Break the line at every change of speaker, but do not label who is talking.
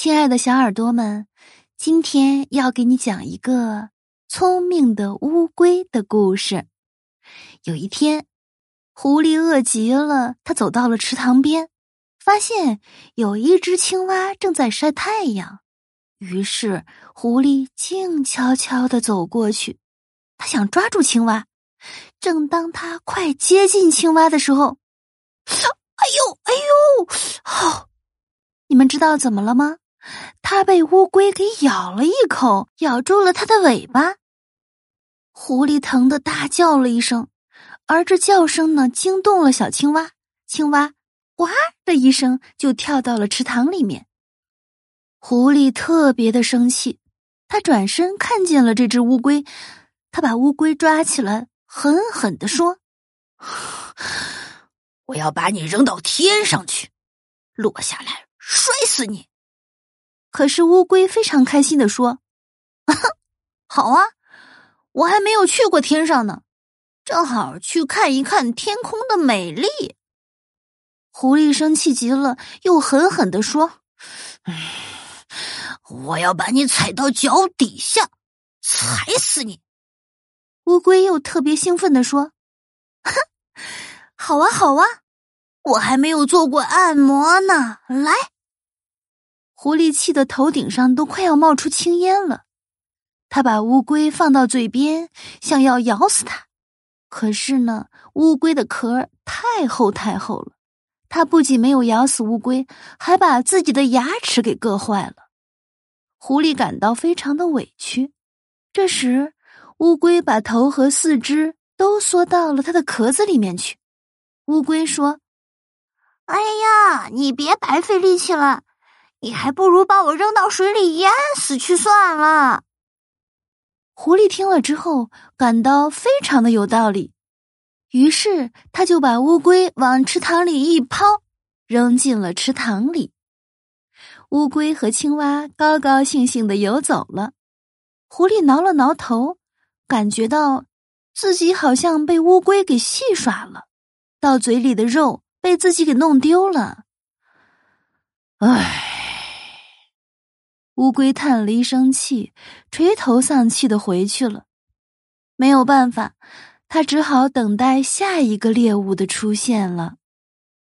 亲爱的小耳朵们，今天要给你讲一个聪明的乌龟的故事。有一天，狐狸饿极了，它走到了池塘边，发现有一只青蛙正在晒太阳。于是，狐狸静悄悄的走过去，他想抓住青蛙。正当他快接近青蛙的时候，哎呦，哎呦，好！你们知道怎么了吗？它被乌龟给咬了一口，咬住了它的尾巴。狐狸疼得大叫了一声，而这叫声呢，惊动了小青蛙。青蛙“呱”的一声就跳到了池塘里面。狐狸特别的生气，他转身看见了这只乌龟，他把乌龟抓起来，狠狠的说：“
我要把你扔到天上去，落下来摔死你！”
可是乌龟非常开心的说：“啊好啊，我还没有去过天上呢，正好去看一看天空的美丽。”狐狸生气极了，又狠狠的说：“
我要把你踩到脚底下，踩死你！”
乌龟又特别兴奋的说：“哼，好啊，好啊，我还没有做过按摩呢，来。”狐狸气得头顶上都快要冒出青烟了，他把乌龟放到嘴边，想要咬死它。可是呢，乌龟的壳太厚太厚了，它不仅没有咬死乌龟，还把自己的牙齿给硌坏了。狐狸感到非常的委屈。这时，乌龟把头和四肢都缩到了它的壳子里面去。乌龟说：“
哎呀，你别白费力气了。”你还不如把我扔到水里淹死去算了。
狐狸听了之后，感到非常的有道理，于是他就把乌龟往池塘里一抛，扔进了池塘里。乌龟和青蛙高高兴兴的游走了。狐狸挠了挠头，感觉到自己好像被乌龟给戏耍了，到嘴里的肉被自己给弄丢了。唉。乌龟叹了一声气，垂头丧气的回去了。没有办法，他只好等待下一个猎物的出现了。